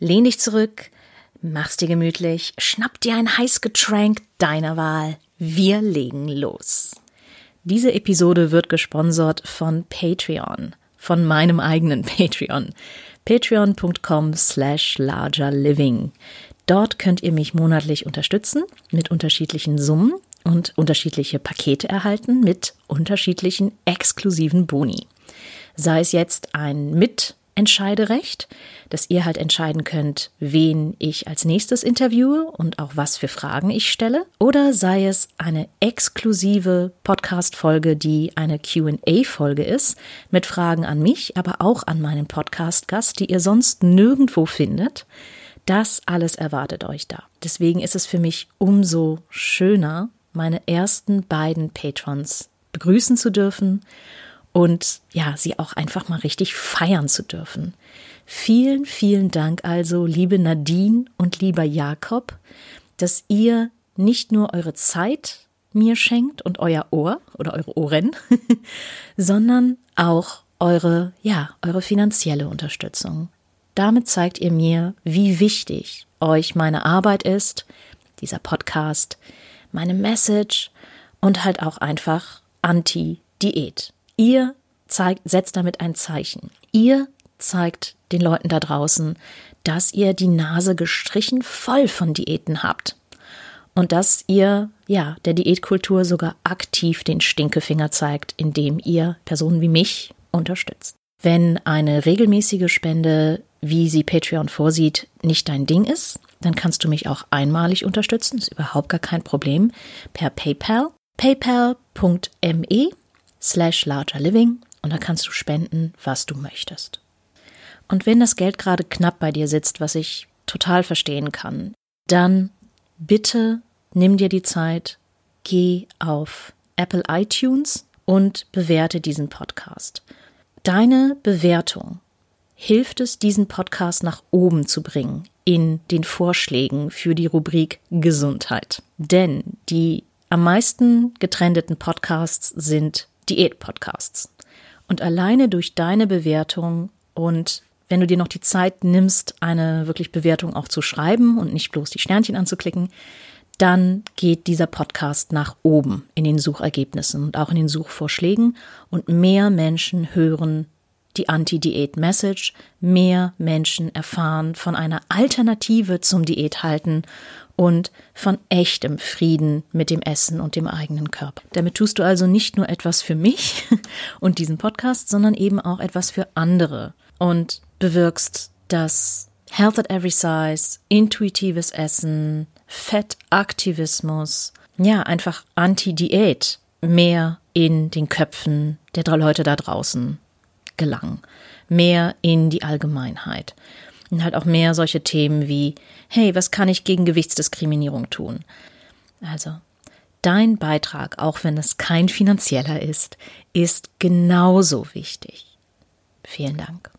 Lehn dich zurück, mach's dir gemütlich, schnapp dir ein heiß Getränk deiner Wahl. Wir legen los. Diese Episode wird gesponsert von Patreon, von meinem eigenen Patreon. Patreon.com slash largerliving. Dort könnt ihr mich monatlich unterstützen mit unterschiedlichen Summen und unterschiedliche Pakete erhalten mit unterschiedlichen exklusiven Boni. Sei es jetzt ein Mitentscheiderecht, dass ihr halt entscheiden könnt, wen ich als nächstes interviewe und auch was für Fragen ich stelle, oder sei es eine exklusive Podcast-Folge, die eine QA-Folge ist, mit Fragen an mich, aber auch an meinen Podcast-Gast, die ihr sonst nirgendwo findet. Das alles erwartet euch da. Deswegen ist es für mich umso schöner, meine ersten beiden Patrons begrüßen zu dürfen und ja, sie auch einfach mal richtig feiern zu dürfen. Vielen, vielen Dank also, liebe Nadine und lieber Jakob, dass ihr nicht nur eure Zeit mir schenkt und euer Ohr oder eure Ohren, sondern auch eure, ja, eure finanzielle Unterstützung. Damit zeigt ihr mir, wie wichtig euch meine Arbeit ist, dieser Podcast, meine Message und halt auch einfach Anti-Diät. Ihr zeigt, setzt damit ein Zeichen. Ihr zeigt den Leuten da draußen, dass ihr die Nase gestrichen voll von Diäten habt. Und dass ihr, ja, der Diätkultur sogar aktiv den Stinkefinger zeigt, indem ihr Personen wie mich unterstützt. Wenn eine regelmäßige Spende, wie sie Patreon vorsieht, nicht dein Ding ist, dann kannst du mich auch einmalig unterstützen, ist überhaupt gar kein Problem, per PayPal, paypal.me slash largerliving und da kannst du spenden, was du möchtest. Und wenn das Geld gerade knapp bei dir sitzt, was ich total verstehen kann, dann bitte nimm dir die Zeit, geh auf Apple iTunes und bewerte diesen Podcast. Deine Bewertung hilft es, diesen Podcast nach oben zu bringen in den Vorschlägen für die Rubrik Gesundheit. Denn die am meisten getrendeten Podcasts sind Diät-Podcasts. Und alleine durch deine Bewertung und wenn du dir noch die Zeit nimmst, eine wirklich Bewertung auch zu schreiben und nicht bloß die Sternchen anzuklicken, dann geht dieser Podcast nach oben in den Suchergebnissen und auch in den Suchvorschlägen. Und mehr Menschen hören die Anti-Diät-Message, mehr Menschen erfahren von einer Alternative zum Diäthalten und von echtem Frieden mit dem Essen und dem eigenen Körper. Damit tust du also nicht nur etwas für mich und diesen Podcast, sondern eben auch etwas für andere und bewirkst, dass Health at Every Size, intuitives Essen, Fettaktivismus, ja, einfach Anti-Diät mehr in den Köpfen der drei Leute da draußen gelangen, mehr in die Allgemeinheit. Und halt auch mehr solche Themen wie, hey, was kann ich gegen Gewichtsdiskriminierung tun? Also, dein Beitrag, auch wenn es kein finanzieller ist, ist genauso wichtig. Vielen Dank.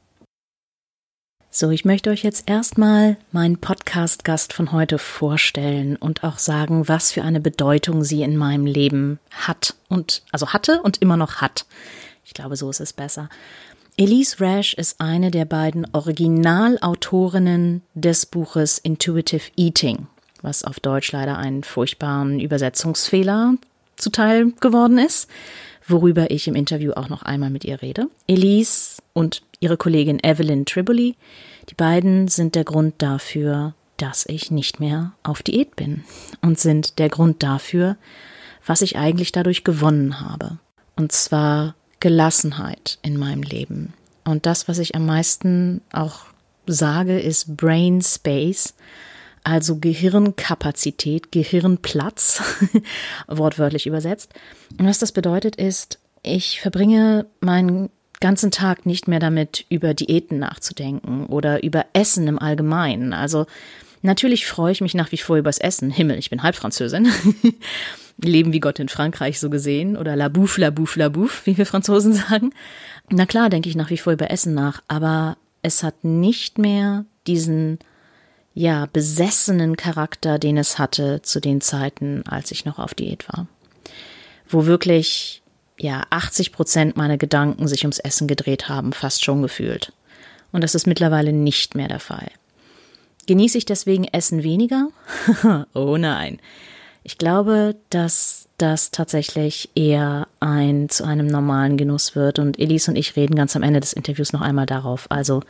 So, ich möchte euch jetzt erstmal meinen Podcast-Gast von heute vorstellen und auch sagen, was für eine Bedeutung sie in meinem Leben hat und, also hatte und immer noch hat. Ich glaube, so ist es besser. Elise Rash ist eine der beiden Originalautorinnen des Buches Intuitive Eating, was auf Deutsch leider einen furchtbaren Übersetzungsfehler zuteil geworden ist, worüber ich im Interview auch noch einmal mit ihr rede. Elise und ihre Kollegin Evelyn Triboli, die beiden sind der Grund dafür, dass ich nicht mehr auf Diät bin und sind der Grund dafür, was ich eigentlich dadurch gewonnen habe. Und zwar Gelassenheit in meinem Leben. Und das, was ich am meisten auch sage, ist Brain Space, also Gehirnkapazität, Gehirnplatz, wortwörtlich übersetzt. Und was das bedeutet ist, ich verbringe meinen ganzen Tag nicht mehr damit, über Diäten nachzudenken oder über Essen im Allgemeinen. Also natürlich freue ich mich nach wie vor übers Essen. Himmel, ich bin Halbfranzösin. Leben wie Gott in Frankreich so gesehen oder la bouffe, la bouffe, la bouffe, wie wir Franzosen sagen. Na klar, denke ich nach wie vor über Essen nach, aber es hat nicht mehr diesen ja besessenen Charakter, den es hatte zu den Zeiten, als ich noch auf Diät war, wo wirklich ja 80 Prozent meiner Gedanken sich ums Essen gedreht haben, fast schon gefühlt. Und das ist mittlerweile nicht mehr der Fall. Genieße ich deswegen Essen weniger? oh nein. Ich glaube, dass das tatsächlich eher ein zu einem normalen Genuss wird. Und Elise und ich reden ganz am Ende des Interviews noch einmal darauf. Also,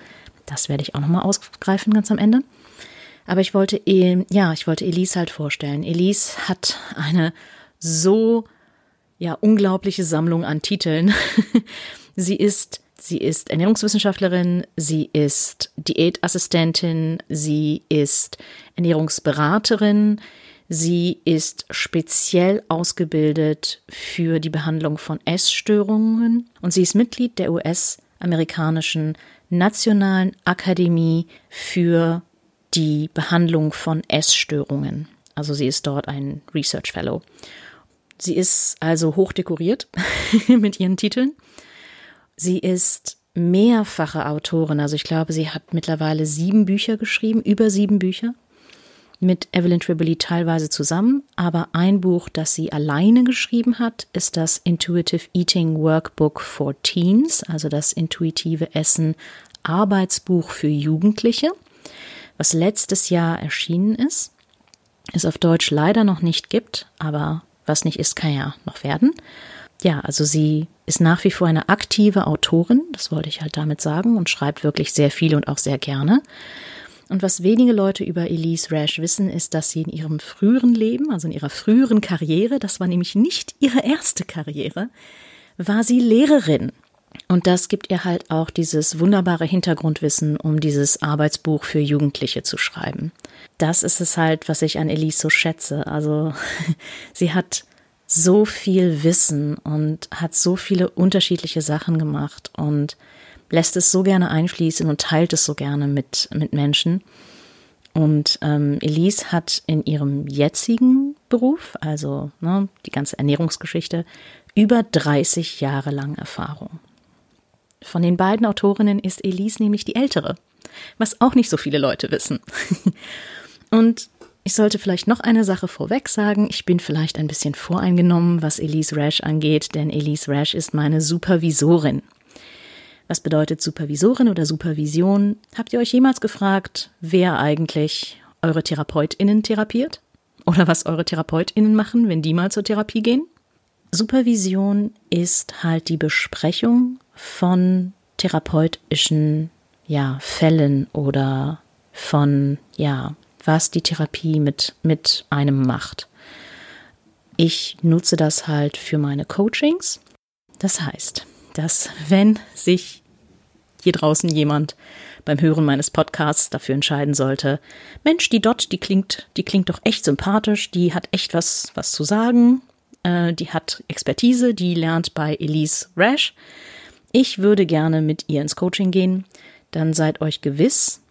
das werde ich auch nochmal ausgreifen ganz am Ende. Aber ich wollte, ja, ich wollte Elise halt vorstellen. Elise hat eine so, ja, unglaubliche Sammlung an Titeln. sie ist, sie ist Ernährungswissenschaftlerin, sie ist Diätassistentin, sie ist Ernährungsberaterin, Sie ist speziell ausgebildet für die Behandlung von Essstörungen und sie ist Mitglied der US-amerikanischen Nationalen Akademie für die Behandlung von Essstörungen. Also sie ist dort ein Research Fellow. Sie ist also hochdekoriert mit ihren Titeln. Sie ist mehrfache Autorin. Also ich glaube, sie hat mittlerweile sieben Bücher geschrieben, über sieben Bücher mit Evelyn Tribbley teilweise zusammen, aber ein Buch, das sie alleine geschrieben hat, ist das Intuitive Eating Workbook for Teens, also das intuitive Essen Arbeitsbuch für Jugendliche, was letztes Jahr erschienen ist, es auf Deutsch leider noch nicht gibt, aber was nicht ist, kann ja noch werden. Ja, also sie ist nach wie vor eine aktive Autorin, das wollte ich halt damit sagen, und schreibt wirklich sehr viel und auch sehr gerne. Und was wenige Leute über Elise Rash wissen, ist, dass sie in ihrem früheren Leben, also in ihrer früheren Karriere, das war nämlich nicht ihre erste Karriere, war sie Lehrerin. Und das gibt ihr halt auch dieses wunderbare Hintergrundwissen, um dieses Arbeitsbuch für Jugendliche zu schreiben. Das ist es halt, was ich an Elise so schätze. Also sie hat so viel Wissen und hat so viele unterschiedliche Sachen gemacht und lässt es so gerne einfließen und teilt es so gerne mit, mit Menschen. Und ähm, Elise hat in ihrem jetzigen Beruf, also ne, die ganze Ernährungsgeschichte, über 30 Jahre lang Erfahrung. Von den beiden Autorinnen ist Elise nämlich die ältere, was auch nicht so viele Leute wissen. Und ich sollte vielleicht noch eine Sache vorweg sagen. Ich bin vielleicht ein bisschen voreingenommen, was Elise Rash angeht, denn Elise Rash ist meine Supervisorin. Was bedeutet Supervisorin oder Supervision? Habt ihr euch jemals gefragt, wer eigentlich eure TherapeutInnen therapiert? Oder was eure TherapeutInnen machen, wenn die mal zur Therapie gehen? Supervision ist halt die Besprechung von therapeutischen ja, Fällen oder von ja, was die Therapie mit, mit einem macht. Ich nutze das halt für meine Coachings. Das heißt, dass wenn sich hier draußen jemand beim Hören meines Podcasts dafür entscheiden sollte, Mensch, die Dot, die klingt, die klingt doch echt sympathisch, die hat echt was, was zu sagen, äh, die hat Expertise, die lernt bei Elise Rash. Ich würde gerne mit ihr ins Coaching gehen. Dann seid euch gewiss,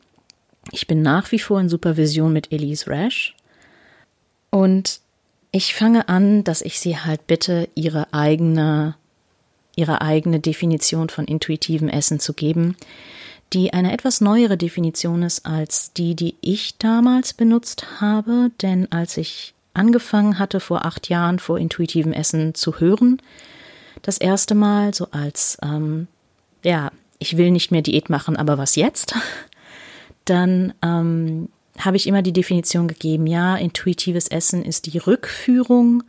ich bin nach wie vor in Supervision mit Elise Rash. Und ich fange an, dass ich sie halt bitte, ihre eigene ihre eigene Definition von intuitivem Essen zu geben, die eine etwas neuere Definition ist als die, die ich damals benutzt habe, denn als ich angefangen hatte vor acht Jahren vor intuitivem Essen zu hören, das erste Mal so als, ähm, ja, ich will nicht mehr Diät machen, aber was jetzt? Dann ähm, habe ich immer die Definition gegeben, ja, intuitives Essen ist die Rückführung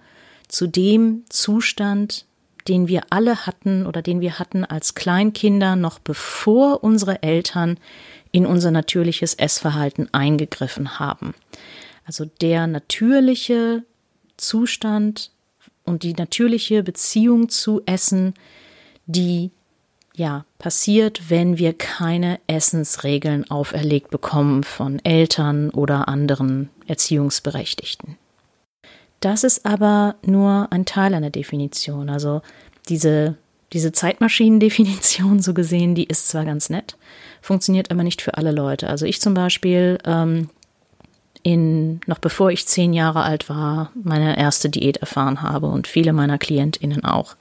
zu dem Zustand, den wir alle hatten oder den wir hatten als Kleinkinder, noch bevor unsere Eltern in unser natürliches Essverhalten eingegriffen haben. Also der natürliche Zustand und die natürliche Beziehung zu Essen, die ja passiert, wenn wir keine Essensregeln auferlegt bekommen von Eltern oder anderen Erziehungsberechtigten. Das ist aber nur ein Teil einer Definition. Also diese, diese Zeitmaschinendefinition, so gesehen, die ist zwar ganz nett, funktioniert aber nicht für alle Leute. Also ich zum Beispiel, ähm, in, noch bevor ich zehn Jahre alt war, meine erste Diät erfahren habe und viele meiner KlientInnen auch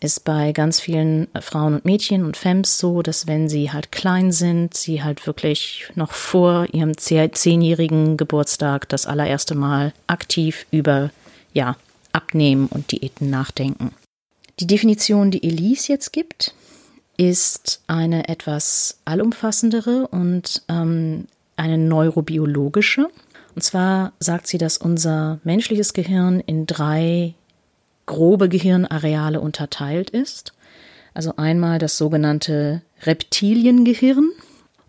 ist bei ganz vielen Frauen und Mädchen und Femmes so, dass wenn sie halt klein sind, sie halt wirklich noch vor ihrem zehnjährigen Geburtstag das allererste Mal aktiv über, ja, Abnehmen und Diäten nachdenken. Die Definition, die Elise jetzt gibt, ist eine etwas allumfassendere und ähm, eine neurobiologische. Und zwar sagt sie, dass unser menschliches Gehirn in drei grobe Gehirnareale unterteilt ist. Also einmal das sogenannte Reptiliengehirn.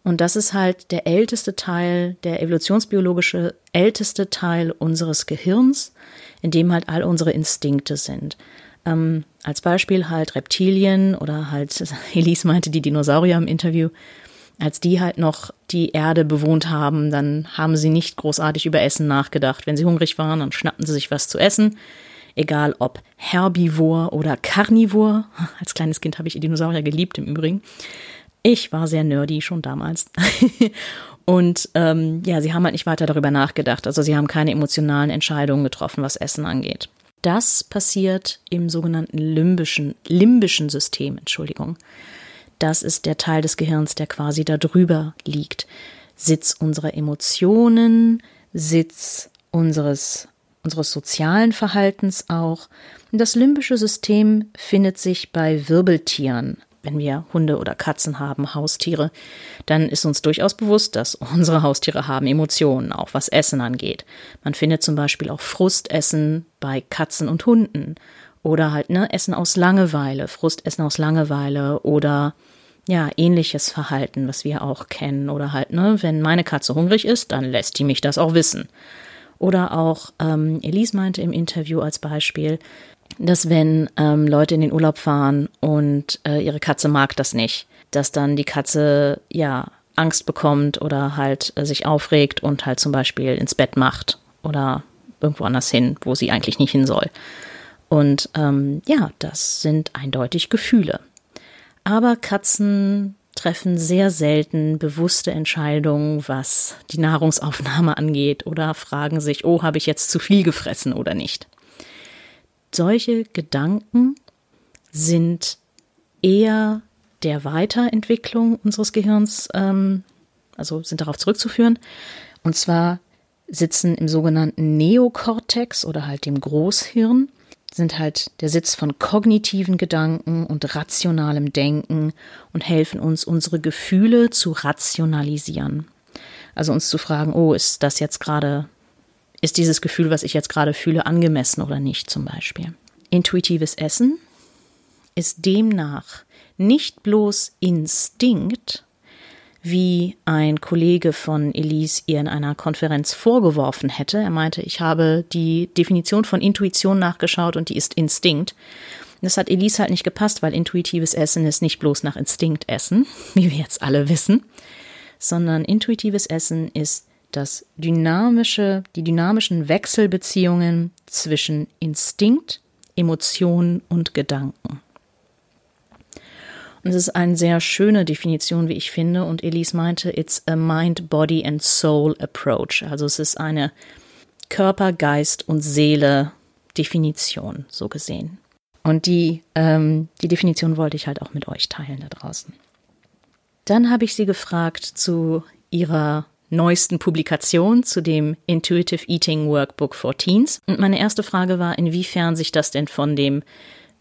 Und das ist halt der älteste Teil, der evolutionsbiologische älteste Teil unseres Gehirns, in dem halt all unsere Instinkte sind. Ähm, als Beispiel halt Reptilien oder halt, Elise meinte die Dinosaurier im Interview, als die halt noch die Erde bewohnt haben, dann haben sie nicht großartig über Essen nachgedacht. Wenn sie hungrig waren, dann schnappten sie sich was zu essen egal ob Herbivor oder Carnivor. Als kleines Kind habe ich Dinosaurier geliebt im Übrigen. Ich war sehr nerdy schon damals. Und ähm, ja, sie haben halt nicht weiter darüber nachgedacht. Also sie haben keine emotionalen Entscheidungen getroffen, was Essen angeht. Das passiert im sogenannten limbischen, limbischen System, Entschuldigung. Das ist der Teil des Gehirns, der quasi da drüber liegt. Sitz unserer Emotionen, Sitz unseres unseres sozialen Verhaltens auch. Das limbische System findet sich bei Wirbeltieren. Wenn wir Hunde oder Katzen haben, Haustiere, dann ist uns durchaus bewusst, dass unsere Haustiere haben Emotionen, auch was Essen angeht. Man findet zum Beispiel auch Frustessen bei Katzen und Hunden. Oder halt, ne, Essen aus Langeweile, Frustessen aus Langeweile oder ja, ähnliches Verhalten, was wir auch kennen. Oder halt, ne, wenn meine Katze hungrig ist, dann lässt die mich das auch wissen. Oder auch ähm, Elise meinte im Interview als Beispiel, dass wenn ähm, Leute in den Urlaub fahren und äh, ihre Katze mag das nicht, dass dann die Katze ja Angst bekommt oder halt äh, sich aufregt und halt zum Beispiel ins Bett macht oder irgendwo anders hin, wo sie eigentlich nicht hin soll. Und ähm, ja, das sind eindeutig Gefühle. Aber Katzen treffen sehr selten bewusste Entscheidungen, was die Nahrungsaufnahme angeht oder fragen sich, oh, habe ich jetzt zu viel gefressen oder nicht. Solche Gedanken sind eher der Weiterentwicklung unseres Gehirns, ähm, also sind darauf zurückzuführen. Und zwar sitzen im sogenannten Neokortex oder halt dem Großhirn sind halt der Sitz von kognitiven Gedanken und rationalem Denken und helfen uns, unsere Gefühle zu rationalisieren. Also uns zu fragen, oh, ist das jetzt gerade, ist dieses Gefühl, was ich jetzt gerade fühle, angemessen oder nicht zum Beispiel. Intuitives Essen ist demnach nicht bloß Instinkt, wie ein Kollege von Elise ihr in einer Konferenz vorgeworfen hätte. Er meinte, ich habe die Definition von Intuition nachgeschaut und die ist Instinkt. Das hat Elise halt nicht gepasst, weil intuitives Essen ist nicht bloß nach Instinkt essen, wie wir jetzt alle wissen, sondern intuitives Essen ist das dynamische, die dynamischen Wechselbeziehungen zwischen Instinkt, Emotionen und Gedanken. Und es ist eine sehr schöne Definition, wie ich finde. Und Elise meinte, it's a mind, body and soul approach. Also es ist eine Körper, Geist und Seele Definition, so gesehen. Und die, ähm, die Definition wollte ich halt auch mit euch teilen da draußen. Dann habe ich sie gefragt zu ihrer neuesten Publikation, zu dem Intuitive Eating Workbook for Teens. Und meine erste Frage war, inwiefern sich das denn von dem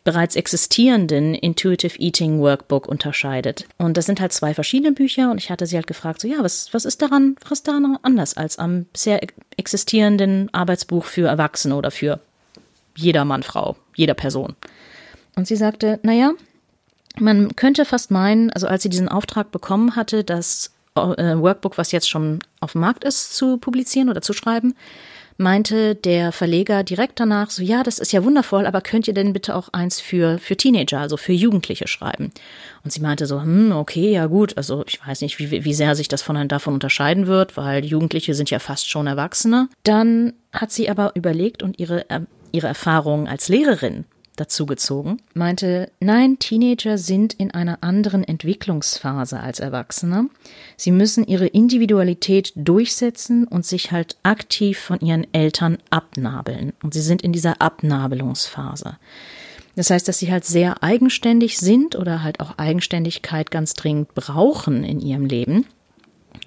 bereits existierenden Intuitive Eating Workbook unterscheidet. Und das sind halt zwei verschiedene Bücher und ich hatte sie halt gefragt, so ja, was, was ist daran, was ist daran anders als am bisher existierenden Arbeitsbuch für Erwachsene oder für jeder Mann, Frau, jeder Person? Und sie sagte, naja, man könnte fast meinen, also als sie diesen Auftrag bekommen hatte, das äh, Workbook, was jetzt schon auf dem Markt ist, zu publizieren oder zu schreiben, meinte der Verleger direkt danach so, ja, das ist ja wundervoll, aber könnt ihr denn bitte auch eins für, für Teenager, also für Jugendliche schreiben? Und sie meinte so, hm, okay, ja gut, also ich weiß nicht, wie, wie sehr sich das von, davon unterscheiden wird, weil Jugendliche sind ja fast schon Erwachsene. Dann hat sie aber überlegt und ihre, äh, ihre Erfahrungen als Lehrerin dazugezogen, meinte, nein, Teenager sind in einer anderen Entwicklungsphase als Erwachsene. Sie müssen ihre Individualität durchsetzen und sich halt aktiv von ihren Eltern abnabeln. Und sie sind in dieser Abnabelungsphase. Das heißt, dass sie halt sehr eigenständig sind oder halt auch Eigenständigkeit ganz dringend brauchen in ihrem Leben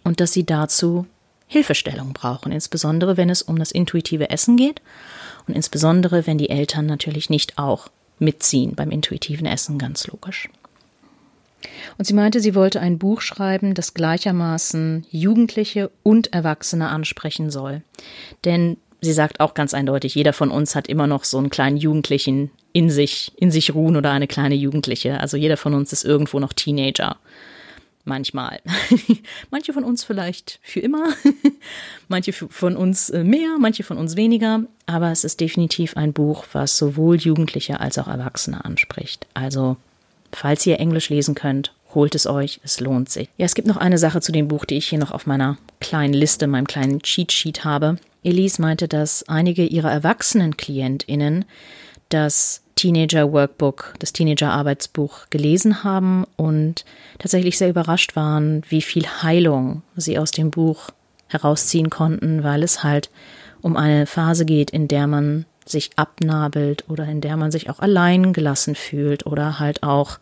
und dass sie dazu Hilfestellung brauchen, insbesondere wenn es um das intuitive Essen geht und insbesondere, wenn die Eltern natürlich nicht auch mitziehen beim intuitiven Essen, ganz logisch. Und sie meinte, sie wollte ein Buch schreiben, das gleichermaßen Jugendliche und Erwachsene ansprechen soll. Denn sie sagt auch ganz eindeutig, jeder von uns hat immer noch so einen kleinen Jugendlichen in sich, in sich ruhen oder eine kleine Jugendliche. Also jeder von uns ist irgendwo noch Teenager. Manchmal. manche von uns vielleicht für immer, manche von uns äh, mehr, manche von uns weniger, aber es ist definitiv ein Buch, was sowohl Jugendliche als auch Erwachsene anspricht. Also, falls ihr Englisch lesen könnt, holt es euch, es lohnt sich. Ja, es gibt noch eine Sache zu dem Buch, die ich hier noch auf meiner kleinen Liste, meinem kleinen Cheat Sheet habe. Elise meinte, dass einige ihrer erwachsenen KlientInnen das Teenager Workbook, das Teenager Arbeitsbuch gelesen haben und tatsächlich sehr überrascht waren, wie viel Heilung sie aus dem Buch herausziehen konnten, weil es halt um eine Phase geht, in der man sich abnabelt oder in der man sich auch allein gelassen fühlt oder halt auch,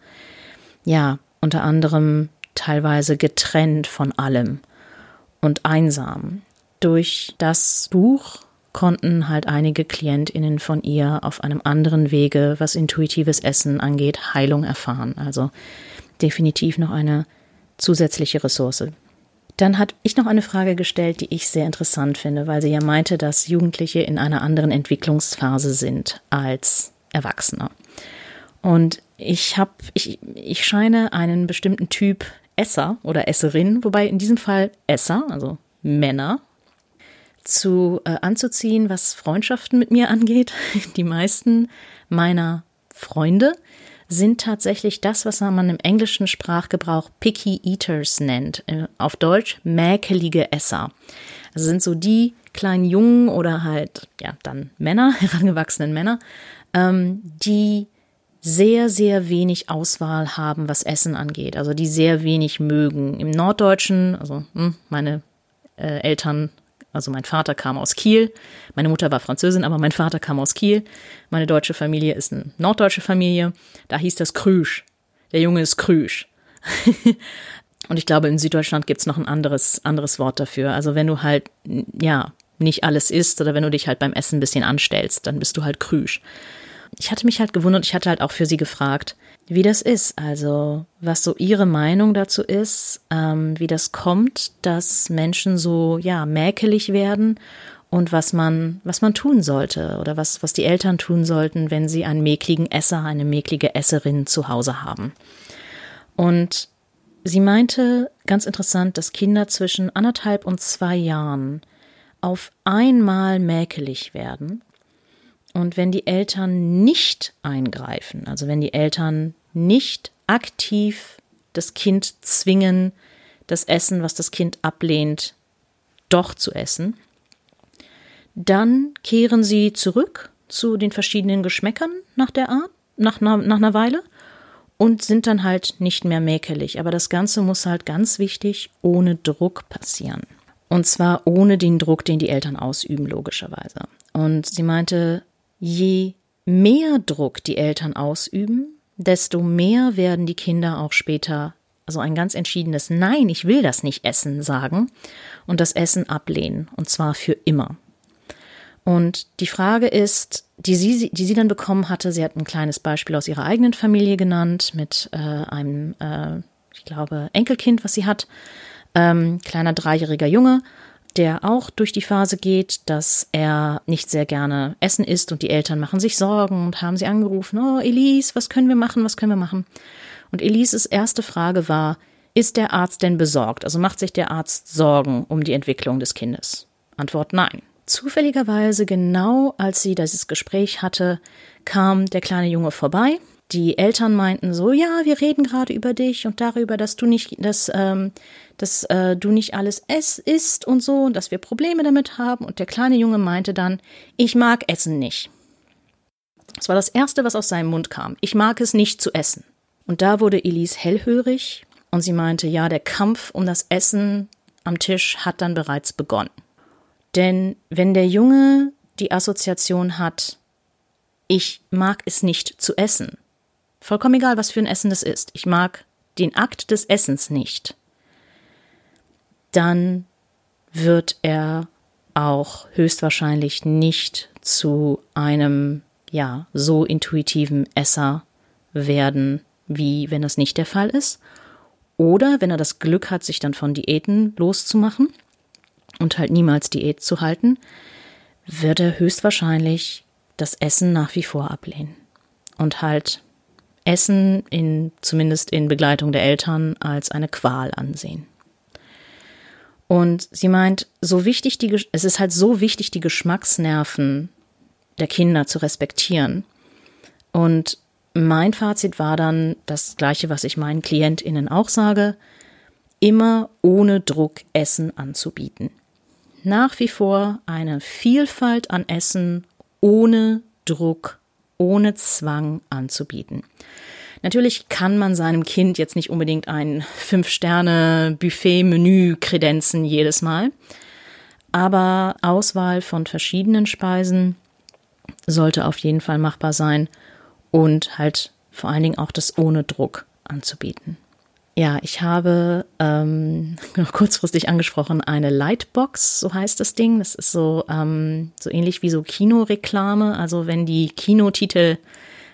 ja, unter anderem teilweise getrennt von allem und einsam. Durch das Buch konnten halt einige KlientInnen von ihr auf einem anderen Wege, was intuitives Essen angeht, Heilung erfahren. Also definitiv noch eine zusätzliche Ressource. Dann hat ich noch eine Frage gestellt, die ich sehr interessant finde, weil sie ja meinte, dass Jugendliche in einer anderen Entwicklungsphase sind als Erwachsene. Und ich habe, ich, ich scheine einen bestimmten Typ Esser oder Esserin, wobei in diesem Fall Esser, also Männer, zu äh, anzuziehen, was Freundschaften mit mir angeht. Die meisten meiner Freunde sind tatsächlich das, was man im englischen Sprachgebrauch Picky Eaters nennt. Äh, auf Deutsch mäkelige Esser. Also sind so die kleinen Jungen oder halt, ja, dann Männer, herangewachsenen Männer, ähm, die sehr, sehr wenig Auswahl haben, was Essen angeht. Also die sehr wenig mögen. Im Norddeutschen, also hm, meine äh, Eltern also mein Vater kam aus Kiel, meine Mutter war Französin, aber mein Vater kam aus Kiel. Meine deutsche Familie ist eine norddeutsche Familie. Da hieß das Krüsch. Der Junge ist Krüsch. Und ich glaube, in Süddeutschland gibt's noch ein anderes, anderes Wort dafür. Also wenn du halt, ja, nicht alles isst oder wenn du dich halt beim Essen ein bisschen anstellst, dann bist du halt Krüsch. Ich hatte mich halt gewundert, ich hatte halt auch für sie gefragt, wie das ist, also was so ihre Meinung dazu ist, ähm, wie das kommt, dass Menschen so ja mäkelig werden und was man was man tun sollte oder was was die Eltern tun sollten, wenn sie einen mäkligen Esser, eine mäklige Esserin zu Hause haben. Und sie meinte ganz interessant, dass Kinder zwischen anderthalb und zwei Jahren auf einmal mäkelig werden und wenn die Eltern nicht eingreifen, also wenn die Eltern nicht aktiv das Kind zwingen, das Essen, was das Kind ablehnt, doch zu essen. Dann kehren sie zurück zu den verschiedenen Geschmäckern nach der Art, nach, nach, einer Weile und sind dann halt nicht mehr mäkelig. Aber das Ganze muss halt ganz wichtig ohne Druck passieren. Und zwar ohne den Druck, den die Eltern ausüben, logischerweise. Und sie meinte, je mehr Druck die Eltern ausüben, desto mehr werden die Kinder auch später also ein ganz entschiedenes Nein, ich will das nicht essen sagen und das Essen ablehnen und zwar für immer. Und die Frage ist, die sie, die sie dann bekommen hatte, sie hat ein kleines Beispiel aus ihrer eigenen Familie genannt mit äh, einem, äh, ich glaube, Enkelkind, was sie hat, ähm, kleiner dreijähriger Junge der auch durch die Phase geht, dass er nicht sehr gerne Essen isst und die Eltern machen sich Sorgen und haben sie angerufen, oh Elise, was können wir machen, was können wir machen? Und Elises erste Frage war, ist der Arzt denn besorgt? Also macht sich der Arzt Sorgen um die Entwicklung des Kindes? Antwort nein. zufälligerweise genau als sie dieses Gespräch hatte, kam der kleine Junge vorbei. Die Eltern meinten so, ja, wir reden gerade über dich und darüber, dass du nicht, dass, ähm, dass äh, du nicht alles ess isst und so und dass wir Probleme damit haben. Und der kleine Junge meinte dann, ich mag Essen nicht. Das war das Erste, was aus seinem Mund kam. Ich mag es nicht zu essen. Und da wurde Elise hellhörig und sie meinte, ja, der Kampf um das Essen am Tisch hat dann bereits begonnen. Denn wenn der Junge die Assoziation hat, ich mag es nicht zu essen, vollkommen egal, was für ein Essen das ist, ich mag den Akt des Essens nicht, dann wird er auch höchstwahrscheinlich nicht zu einem ja so intuitiven Esser werden, wie wenn das nicht der Fall ist. Oder wenn er das Glück hat, sich dann von Diäten loszumachen und halt niemals Diät zu halten, wird er höchstwahrscheinlich das Essen nach wie vor ablehnen. Und halt Essen in, zumindest in Begleitung der Eltern, als eine Qual ansehen. Und sie meint, so wichtig die, es ist halt so wichtig, die Geschmacksnerven der Kinder zu respektieren. Und mein Fazit war dann das gleiche, was ich meinen KlientInnen auch sage, immer ohne Druck Essen anzubieten. Nach wie vor eine Vielfalt an Essen ohne Druck, ohne Zwang anzubieten. Natürlich kann man seinem Kind jetzt nicht unbedingt ein Fünf-Sterne-Buffet-Menü kredenzen jedes Mal, aber Auswahl von verschiedenen Speisen sollte auf jeden Fall machbar sein und halt vor allen Dingen auch das ohne Druck anzubieten. Ja, ich habe ähm, kurzfristig angesprochen eine Lightbox, so heißt das Ding. Das ist so ähm, so ähnlich wie so Kinoreklame. Also wenn die Kinotitel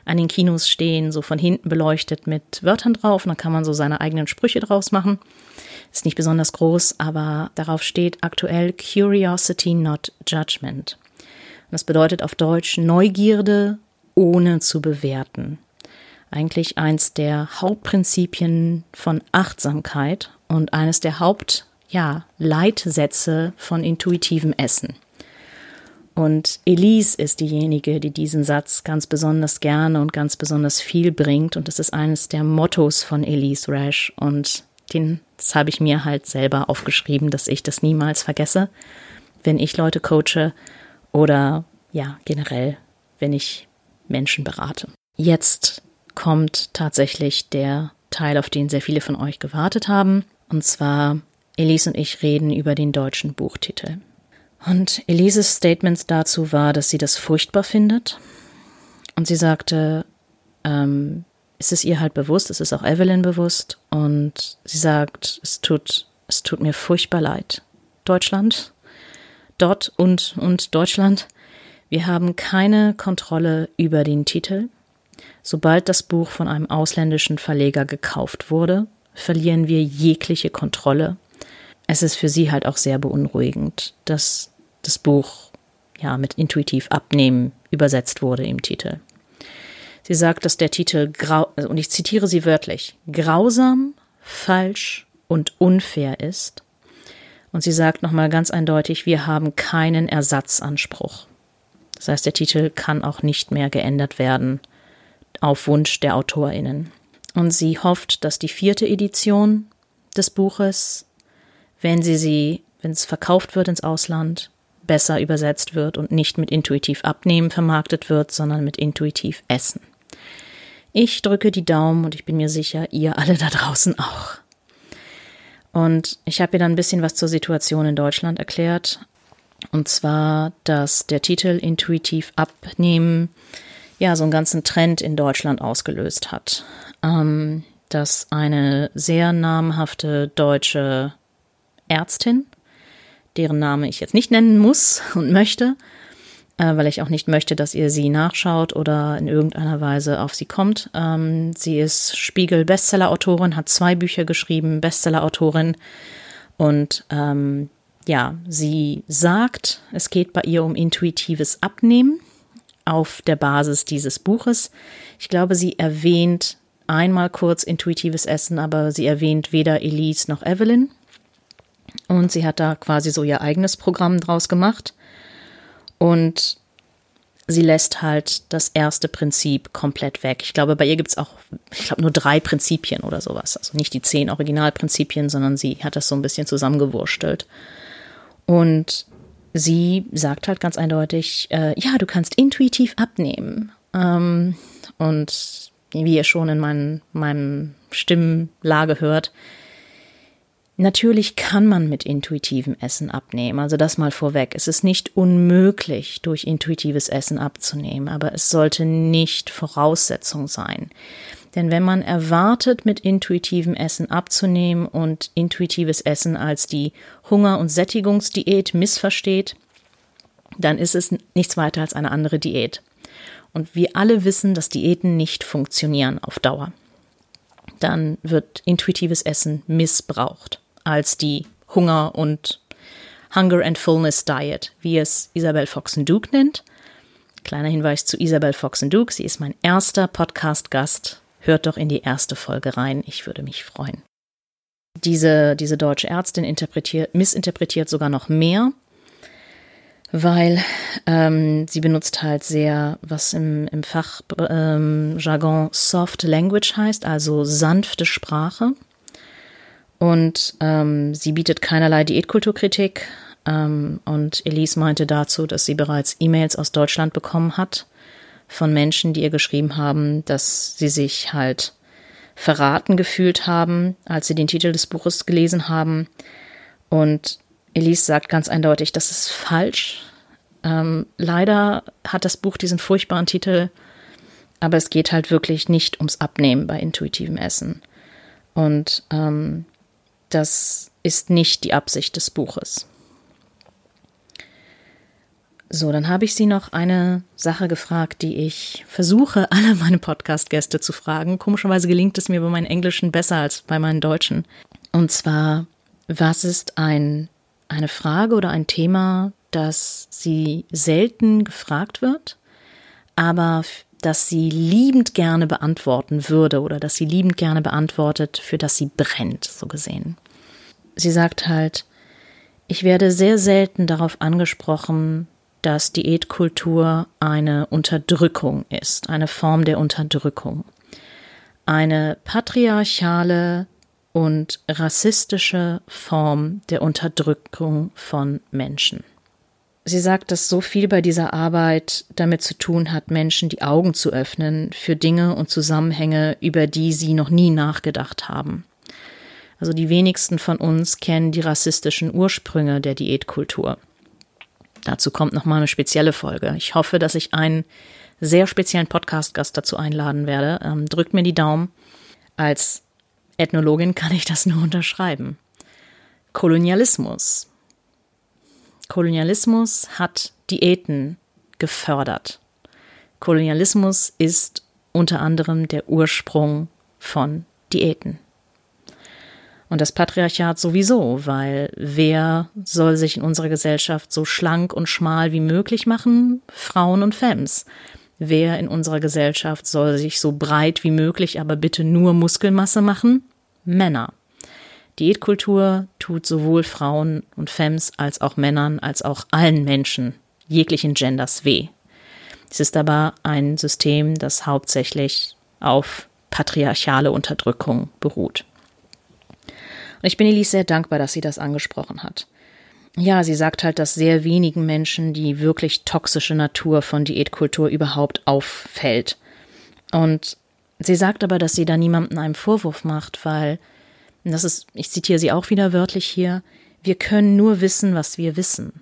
an den Kinos stehen, so von hinten beleuchtet mit Wörtern drauf, dann kann man so seine eigenen Sprüche draus machen. Ist nicht besonders groß, aber darauf steht aktuell Curiosity, not Judgment. das bedeutet auf Deutsch Neugierde ohne zu bewerten. Eigentlich eins der Hauptprinzipien von Achtsamkeit und eines der Haupt, ja, Leitsätze von intuitivem Essen. Und Elise ist diejenige, die diesen Satz ganz besonders gerne und ganz besonders viel bringt. Und das ist eines der Mottos von Elise Rash. Und den, das habe ich mir halt selber aufgeschrieben, dass ich das niemals vergesse, wenn ich Leute coache oder ja, generell, wenn ich Menschen berate. Jetzt kommt tatsächlich der Teil, auf den sehr viele von euch gewartet haben. Und zwar, Elise und ich reden über den deutschen Buchtitel. Und Elises Statement dazu war, dass sie das furchtbar findet. Und sie sagte, ähm, es ist ihr halt bewusst, es ist auch Evelyn bewusst. Und sie sagt, es tut, es tut mir furchtbar leid. Deutschland, dort und, und Deutschland wir haben keine Kontrolle über den Titel. Sobald das Buch von einem ausländischen Verleger gekauft wurde, verlieren wir jegliche Kontrolle. Es ist für sie halt auch sehr beunruhigend, dass das Buch ja mit intuitiv abnehmen übersetzt wurde im Titel. Sie sagt, dass der Titel grau und ich zitiere sie wörtlich grausam, falsch und unfair ist. Und sie sagt nochmal ganz eindeutig, wir haben keinen Ersatzanspruch. Das heißt, der Titel kann auch nicht mehr geändert werden auf Wunsch der Autorinnen. Und sie hofft, dass die vierte Edition des Buches, wenn sie sie, wenn es verkauft wird ins Ausland, besser übersetzt wird und nicht mit intuitiv abnehmen vermarktet wird, sondern mit intuitiv essen. Ich drücke die Daumen und ich bin mir sicher, ihr alle da draußen auch. Und ich habe ihr dann ein bisschen was zur Situation in Deutschland erklärt, und zwar, dass der Titel Intuitiv abnehmen ja so einen ganzen Trend in Deutschland ausgelöst hat. Ähm, dass eine sehr namhafte deutsche Ärztin, deren Name ich jetzt nicht nennen muss und möchte, äh, weil ich auch nicht möchte, dass ihr sie nachschaut oder in irgendeiner Weise auf sie kommt. Ähm, sie ist Spiegel-Bestseller-Autorin, hat zwei Bücher geschrieben, Bestseller-Autorin und ähm, ja, sie sagt, es geht bei ihr um intuitives Abnehmen auf der Basis dieses Buches. Ich glaube, sie erwähnt einmal kurz intuitives Essen, aber sie erwähnt weder Elise noch Evelyn. Und sie hat da quasi so ihr eigenes Programm draus gemacht. Und sie lässt halt das erste Prinzip komplett weg. Ich glaube, bei ihr gibt es auch, ich glaube, nur drei Prinzipien oder sowas. Also nicht die zehn Originalprinzipien, sondern sie hat das so ein bisschen zusammengewurstelt. Und sie sagt halt ganz eindeutig, äh, ja, du kannst intuitiv abnehmen. Ähm, und wie ihr schon in mein, meinem Stimmlage hört, Natürlich kann man mit intuitivem Essen abnehmen, also das mal vorweg. Es ist nicht unmöglich, durch intuitives Essen abzunehmen, aber es sollte nicht Voraussetzung sein. Denn wenn man erwartet, mit intuitivem Essen abzunehmen und intuitives Essen als die Hunger- und Sättigungsdiät missversteht, dann ist es nichts weiter als eine andere Diät. Und wir alle wissen, dass Diäten nicht funktionieren auf Dauer. Dann wird intuitives Essen missbraucht als die Hunger- und Hunger and Fullness Diet, wie es Isabel Foxen-Duke nennt. Kleiner Hinweis zu Isabel Foxen-Duke. Sie ist mein erster Podcast-Gast. Hört doch in die erste Folge rein. Ich würde mich freuen. Diese, diese deutsche Ärztin interpretiert, missinterpretiert sogar noch mehr, weil ähm, sie benutzt halt sehr, was im, im Fachjargon ähm, Soft Language heißt, also sanfte Sprache. Und ähm, sie bietet keinerlei Diätkulturkritik. Ähm, und Elise meinte dazu, dass sie bereits E-Mails aus Deutschland bekommen hat von Menschen, die ihr geschrieben haben, dass sie sich halt verraten gefühlt haben, als sie den Titel des Buches gelesen haben. Und Elise sagt ganz eindeutig, das ist falsch. Ähm, leider hat das Buch diesen furchtbaren Titel, aber es geht halt wirklich nicht ums Abnehmen bei intuitivem Essen. Und ähm, das ist nicht die Absicht des Buches. So, dann habe ich Sie noch eine Sache gefragt, die ich versuche, alle meine Podcast-Gäste zu fragen. Komischerweise gelingt es mir bei meinen Englischen besser als bei meinen Deutschen. Und zwar, was ist ein, eine Frage oder ein Thema, das Sie selten gefragt wird, aber das sie liebend gerne beantworten würde oder das sie liebend gerne beantwortet, für das sie brennt, so gesehen. Sie sagt halt, ich werde sehr selten darauf angesprochen, dass Diätkultur eine Unterdrückung ist, eine Form der Unterdrückung. Eine patriarchale und rassistische Form der Unterdrückung von Menschen. Sie sagt, dass so viel bei dieser Arbeit damit zu tun hat, Menschen die Augen zu öffnen für Dinge und Zusammenhänge, über die sie noch nie nachgedacht haben. Also die wenigsten von uns kennen die rassistischen Ursprünge der Diätkultur. Dazu kommt nochmal eine spezielle Folge. Ich hoffe, dass ich einen sehr speziellen Podcast-Gast dazu einladen werde. Ähm, drückt mir die Daumen. Als Ethnologin kann ich das nur unterschreiben. Kolonialismus. Kolonialismus hat Diäten gefördert. Kolonialismus ist unter anderem der Ursprung von Diäten. Und das Patriarchat sowieso, weil wer soll sich in unserer Gesellschaft so schlank und schmal wie möglich machen? Frauen und Femmes. Wer in unserer Gesellschaft soll sich so breit wie möglich, aber bitte nur Muskelmasse machen? Männer. Diätkultur tut sowohl Frauen und Femmes als auch Männern als auch allen Menschen jeglichen Genders weh. Es ist aber ein System, das hauptsächlich auf patriarchale Unterdrückung beruht. Und ich bin Elise sehr dankbar, dass sie das angesprochen hat. Ja, sie sagt halt, dass sehr wenigen Menschen die wirklich toxische Natur von Diätkultur überhaupt auffällt. Und sie sagt aber, dass sie da niemandem einen Vorwurf macht, weil und das ist, ich zitiere sie auch wieder wörtlich hier, wir können nur wissen, was wir wissen.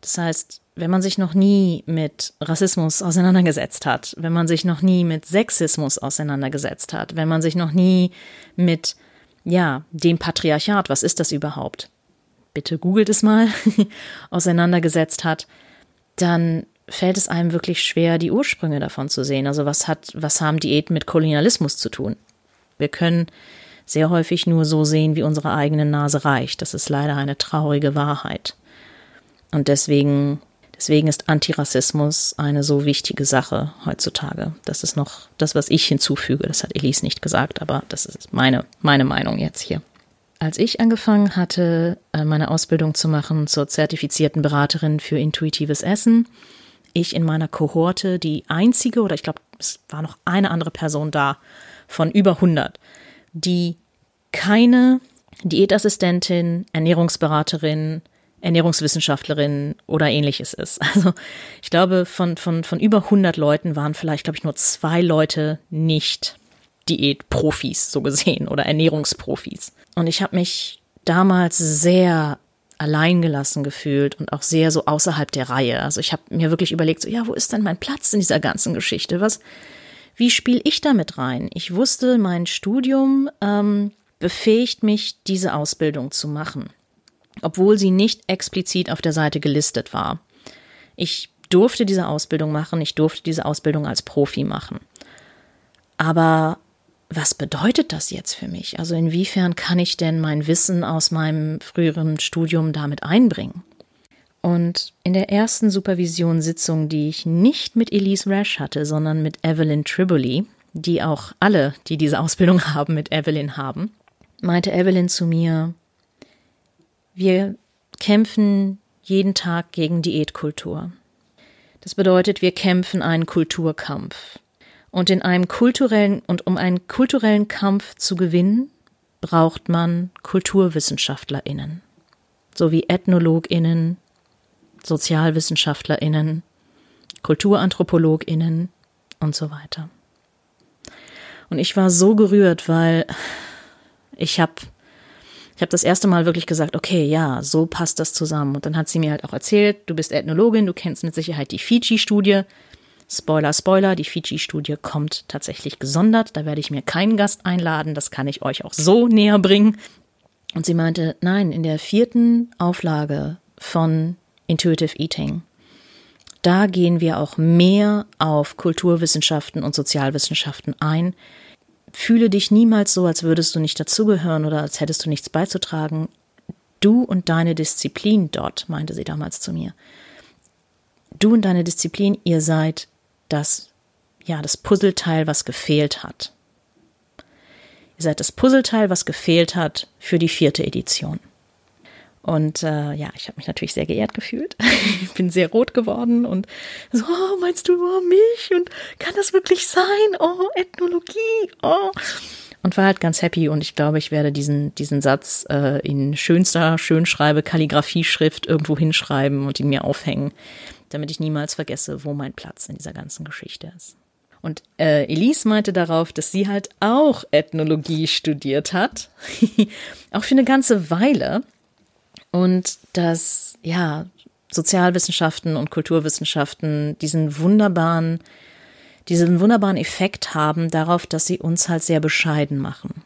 Das heißt, wenn man sich noch nie mit Rassismus auseinandergesetzt hat, wenn man sich noch nie mit Sexismus auseinandergesetzt hat, wenn man sich noch nie mit, ja, dem Patriarchat, was ist das überhaupt? Bitte googelt es mal, auseinandergesetzt hat, dann fällt es einem wirklich schwer, die Ursprünge davon zu sehen. Also was hat, was haben Diäten mit Kolonialismus zu tun? Wir können sehr häufig nur so sehen, wie unsere eigene Nase reicht. Das ist leider eine traurige Wahrheit. Und deswegen, deswegen ist Antirassismus eine so wichtige Sache heutzutage. Das ist noch das, was ich hinzufüge. Das hat Elise nicht gesagt, aber das ist meine, meine Meinung jetzt hier. als ich angefangen hatte, äh, meine Ausbildung zu machen zur zertifizierten Beraterin für intuitives Essen, ich in meiner Kohorte die einzige, oder ich glaube, es war noch eine andere Person da, von über 100, die keine Diätassistentin, Ernährungsberaterin, Ernährungswissenschaftlerin oder ähnliches ist. Also ich glaube, von, von, von über 100 Leuten waren vielleicht, glaube ich, nur zwei Leute nicht Diätprofis, so gesehen, oder Ernährungsprofis. Und ich habe mich damals sehr alleingelassen gefühlt und auch sehr so außerhalb der Reihe. Also ich habe mir wirklich überlegt, so ja, wo ist denn mein Platz in dieser ganzen Geschichte? Was, wie spiele ich damit rein? Ich wusste, mein Studium ähm, befähigt mich, diese Ausbildung zu machen, obwohl sie nicht explizit auf der Seite gelistet war. Ich durfte diese Ausbildung machen, ich durfte diese Ausbildung als Profi machen. Aber was bedeutet das jetzt für mich? Also inwiefern kann ich denn mein Wissen aus meinem früheren Studium damit einbringen? Und in der ersten Supervisionssitzung, die ich nicht mit Elise Rash hatte, sondern mit Evelyn Triboli, die auch alle, die diese Ausbildung haben, mit Evelyn haben, meinte Evelyn zu mir, wir kämpfen jeden Tag gegen Diätkultur. Das bedeutet, wir kämpfen einen Kulturkampf. Und in einem kulturellen und um einen kulturellen Kampf zu gewinnen, braucht man KulturwissenschaftlerInnen sowie EthnologInnen, SozialwissenschaftlerInnen, KulturanthropologInnen und so weiter. Und ich war so gerührt, weil ich habe ich habe das erste Mal wirklich gesagt, okay, ja, so passt das zusammen. Und dann hat sie mir halt auch erzählt, du bist Ethnologin, du kennst mit Sicherheit die Fiji-Studie. Spoiler, Spoiler, die Fiji-Studie kommt tatsächlich gesondert. Da werde ich mir keinen Gast einladen. Das kann ich euch auch so näher bringen. Und sie meinte, nein, in der vierten Auflage von Intuitive Eating, da gehen wir auch mehr auf Kulturwissenschaften und Sozialwissenschaften ein. Fühle dich niemals so, als würdest du nicht dazugehören oder als hättest du nichts beizutragen. Du und deine Disziplin dort, meinte sie damals zu mir. Du und deine Disziplin, ihr seid das, ja, das Puzzleteil, was gefehlt hat. Ihr seid das Puzzleteil, was gefehlt hat für die vierte Edition. Und äh, ja, ich habe mich natürlich sehr geehrt gefühlt. ich bin sehr rot geworden und so, oh, meinst du oh, mich? Und kann das wirklich sein? Oh, Ethnologie, oh. Und war halt ganz happy und ich glaube, ich werde diesen, diesen Satz äh, in schönster Schönschreibe, Kalligrafie-Schrift irgendwo hinschreiben und ihn mir aufhängen damit ich niemals vergesse, wo mein Platz in dieser ganzen Geschichte ist. Und äh, Elise meinte darauf, dass sie halt auch Ethnologie studiert hat, auch für eine ganze Weile. Und dass, ja, Sozialwissenschaften und Kulturwissenschaften diesen wunderbaren, diesen wunderbaren Effekt haben darauf, dass sie uns halt sehr bescheiden machen.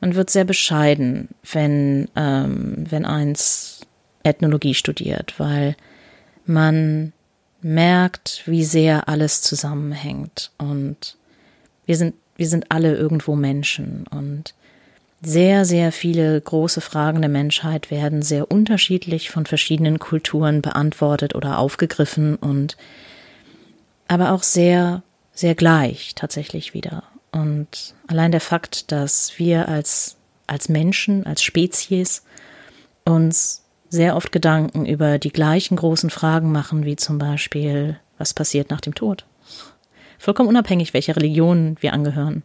Man wird sehr bescheiden, wenn, ähm, wenn eins Ethnologie studiert, weil man merkt, wie sehr alles zusammenhängt und wir sind, wir sind alle irgendwo Menschen und sehr, sehr viele große Fragen der Menschheit werden sehr unterschiedlich von verschiedenen Kulturen beantwortet oder aufgegriffen und aber auch sehr, sehr gleich tatsächlich wieder. Und allein der Fakt, dass wir als, als Menschen, als Spezies uns sehr oft Gedanken über die gleichen großen Fragen machen, wie zum Beispiel, was passiert nach dem Tod? Vollkommen unabhängig, welcher Religion wir angehören.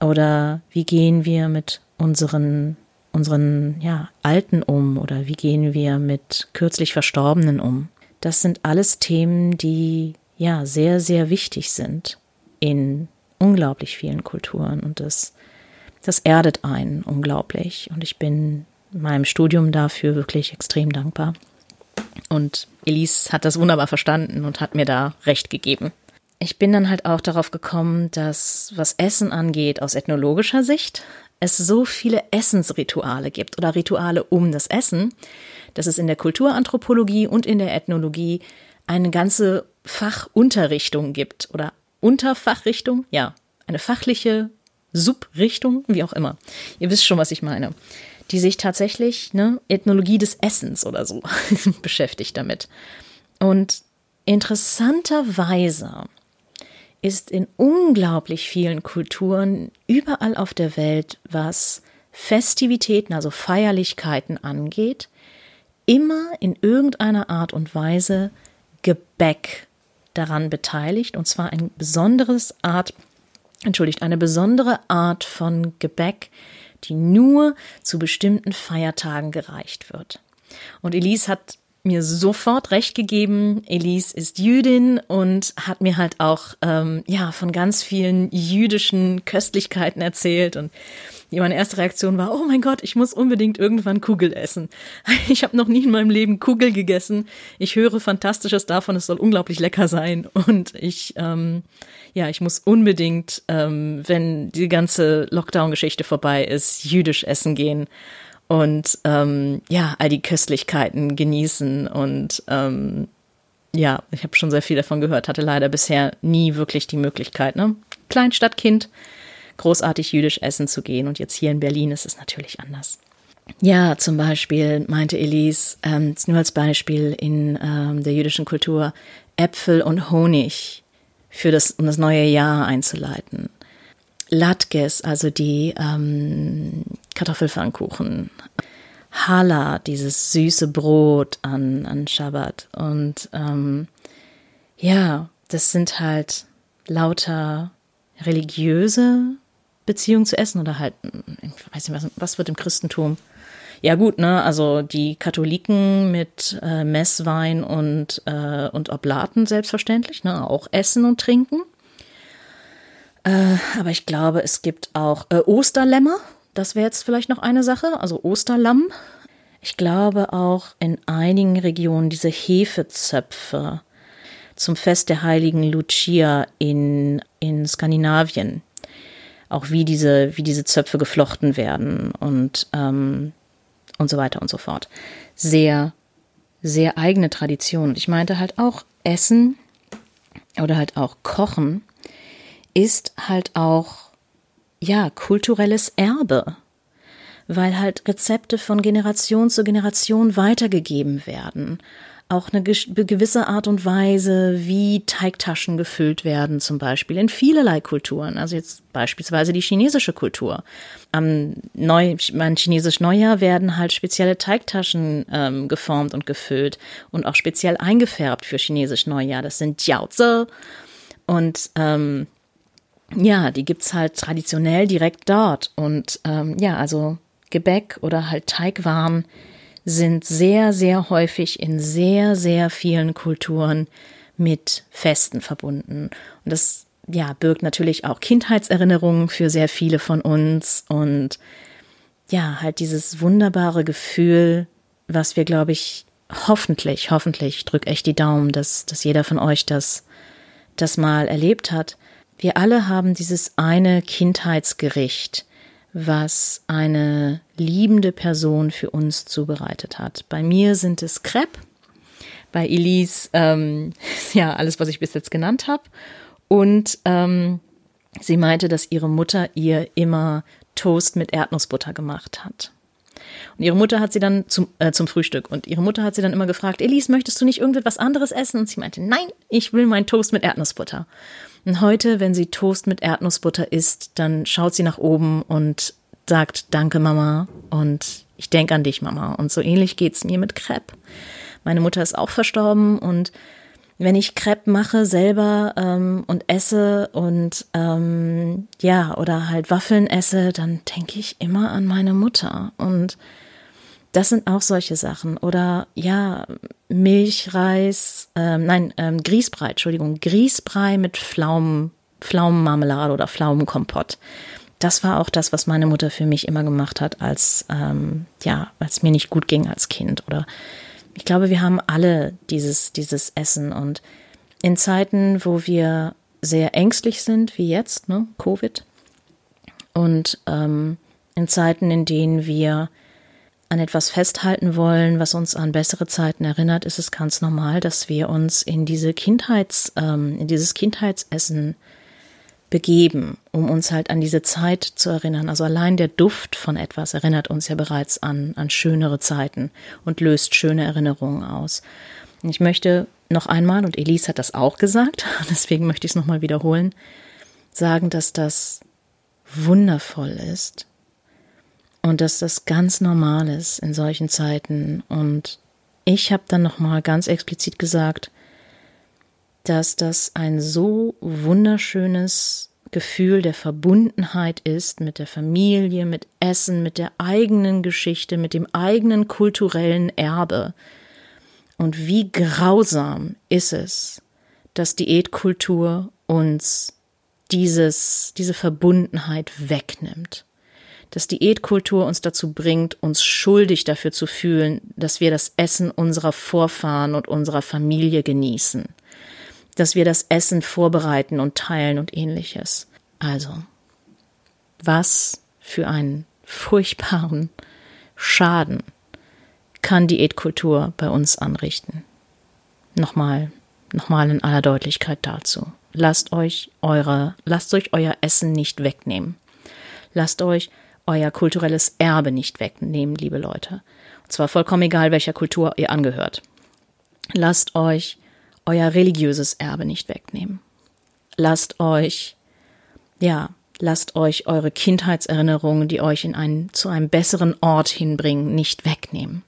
Oder wie gehen wir mit unseren, unseren ja, Alten um? Oder wie gehen wir mit kürzlich Verstorbenen um? Das sind alles Themen, die ja sehr, sehr wichtig sind in unglaublich vielen Kulturen. Und das, das erdet einen unglaublich. Und ich bin meinem Studium dafür wirklich extrem dankbar. Und Elise hat das wunderbar verstanden und hat mir da recht gegeben. Ich bin dann halt auch darauf gekommen, dass was Essen angeht aus ethnologischer Sicht, es so viele Essensrituale gibt oder Rituale um das Essen, dass es in der Kulturanthropologie und in der Ethnologie eine ganze Fachunterrichtung gibt oder Unterfachrichtung, ja, eine fachliche Subrichtung, wie auch immer. Ihr wisst schon, was ich meine die sich tatsächlich, ne, Ethnologie des Essens oder so beschäftigt damit. Und interessanterweise ist in unglaublich vielen Kulturen überall auf der Welt was Festivitäten, also Feierlichkeiten angeht, immer in irgendeiner Art und Weise Gebäck daran beteiligt, und zwar ein besonderes Art, entschuldigt, eine besondere Art von Gebäck, die nur zu bestimmten Feiertagen gereicht wird. Und Elise hat mir sofort recht gegeben. Elise ist Jüdin und hat mir halt auch ähm, ja von ganz vielen jüdischen Köstlichkeiten erzählt und meine erste Reaktion war, oh mein Gott, ich muss unbedingt irgendwann Kugel essen. Ich habe noch nie in meinem Leben Kugel gegessen. Ich höre Fantastisches davon, es soll unglaublich lecker sein. Und ich, ähm, ja, ich muss unbedingt, ähm, wenn die ganze Lockdown-Geschichte vorbei ist, jüdisch essen gehen und ähm, ja, all die Köstlichkeiten genießen und ähm, ja, ich habe schon sehr viel davon gehört, hatte leider bisher nie wirklich die Möglichkeit, ne? Kleinstadtkind, großartig jüdisch essen zu gehen und jetzt hier in Berlin ist es natürlich anders. Ja, zum Beispiel meinte Elise, ähm, nur als Beispiel in ähm, der jüdischen Kultur, Äpfel und Honig für das, um das neue Jahr einzuleiten. Latkes, also die ähm, Kartoffelpfannkuchen. Hala, dieses süße Brot an, an Schabbat. Und ähm, ja, das sind halt lauter religiöse Beziehungen zu Essen oder halt, ich weiß nicht, was, was wird im Christentum? Ja gut, ne, also die Katholiken mit äh, Messwein und, äh, und Oblaten selbstverständlich, ne, auch Essen und Trinken. Äh, aber ich glaube, es gibt auch äh, Osterlämmer. Das wäre jetzt vielleicht noch eine Sache. Also Osterlamm. Ich glaube auch in einigen Regionen diese Hefezöpfe zum Fest der heiligen Lucia in, in Skandinavien. Auch wie diese, wie diese Zöpfe geflochten werden und, ähm, und so weiter und so fort. Sehr, sehr eigene Tradition. Ich meinte halt auch Essen oder halt auch Kochen ist halt auch, ja, kulturelles Erbe, weil halt Rezepte von Generation zu Generation weitergegeben werden. Auch eine gewisse Art und Weise, wie Teigtaschen gefüllt werden, zum Beispiel in vielerlei Kulturen. Also jetzt beispielsweise die chinesische Kultur. Am Neu an chinesisch Neujahr werden halt spezielle Teigtaschen ähm, geformt und gefüllt und auch speziell eingefärbt für chinesisch Neujahr. Das sind Jiaozi und ähm, ja, die gibt's halt traditionell direkt dort. Und ähm, ja, also Gebäck oder halt Teigwaren sind sehr, sehr häufig in sehr, sehr vielen Kulturen mit Festen verbunden. Und das ja, birgt natürlich auch Kindheitserinnerungen für sehr viele von uns und ja, halt dieses wunderbare Gefühl, was wir, glaube ich, hoffentlich, hoffentlich, drück echt die Daumen, dass, dass jeder von euch das, das mal erlebt hat, wir alle haben dieses eine Kindheitsgericht, was eine liebende Person für uns zubereitet hat. Bei mir sind es Crepe, bei Elise ähm, ja alles, was ich bis jetzt genannt habe. Und ähm, sie meinte, dass ihre Mutter ihr immer Toast mit Erdnussbutter gemacht hat. Und ihre Mutter hat sie dann zum, äh, zum Frühstück und ihre Mutter hat sie dann immer gefragt, Elise, möchtest du nicht irgendetwas anderes essen? Und sie meinte, nein, ich will meinen Toast mit Erdnussbutter. Und heute, wenn sie Toast mit Erdnussbutter isst, dann schaut sie nach oben und sagt Danke, Mama. Und ich denke an dich, Mama. Und so ähnlich geht's mir mit Crepe. Meine Mutter ist auch verstorben und wenn ich Crepe mache selber ähm, und esse und ähm, ja, oder halt Waffeln esse, dann denke ich immer an meine Mutter. Und das sind auch solche Sachen. Oder ja, Milchreis, ähm, nein, ähm, Grießbrei, Entschuldigung, Grießbrei mit Pflaumen, Pflaumenmarmelade oder Pflaumenkompott. Das war auch das, was meine Mutter für mich immer gemacht hat, als ähm, ja, als mir nicht gut ging als Kind. Oder ich glaube, wir haben alle dieses dieses Essen und in Zeiten, wo wir sehr ängstlich sind, wie jetzt, ne, Covid, und ähm, in Zeiten, in denen wir an etwas festhalten wollen, was uns an bessere Zeiten erinnert, ist es ganz normal, dass wir uns in diese Kindheits, ähm, in dieses Kindheitsessen begeben, um uns halt an diese Zeit zu erinnern. Also allein der Duft von etwas erinnert uns ja bereits an, an schönere Zeiten und löst schöne Erinnerungen aus. Ich möchte noch einmal, und Elise hat das auch gesagt, deswegen möchte ich es nochmal wiederholen, sagen, dass das wundervoll ist, und dass das ganz normal ist in solchen Zeiten. Und ich habe dann nochmal ganz explizit gesagt, dass das ein so wunderschönes Gefühl der Verbundenheit ist mit der Familie, mit Essen, mit der eigenen Geschichte, mit dem eigenen kulturellen Erbe. Und wie grausam ist es, dass Diätkultur uns dieses, diese Verbundenheit wegnimmt. Dass Diätkultur uns dazu bringt, uns schuldig dafür zu fühlen, dass wir das Essen unserer Vorfahren und unserer Familie genießen. Dass wir das Essen vorbereiten und teilen und ähnliches. Also, was für einen furchtbaren Schaden kann Diätkultur bei uns anrichten? Nochmal, nochmal in aller Deutlichkeit dazu. Lasst euch eure, lasst euch euer Essen nicht wegnehmen. Lasst euch euer kulturelles Erbe nicht wegnehmen, liebe Leute. Und zwar vollkommen egal, welcher Kultur ihr angehört. Lasst euch euer religiöses Erbe nicht wegnehmen. Lasst euch, ja, lasst euch eure Kindheitserinnerungen, die euch in einen, zu einem besseren Ort hinbringen, nicht wegnehmen.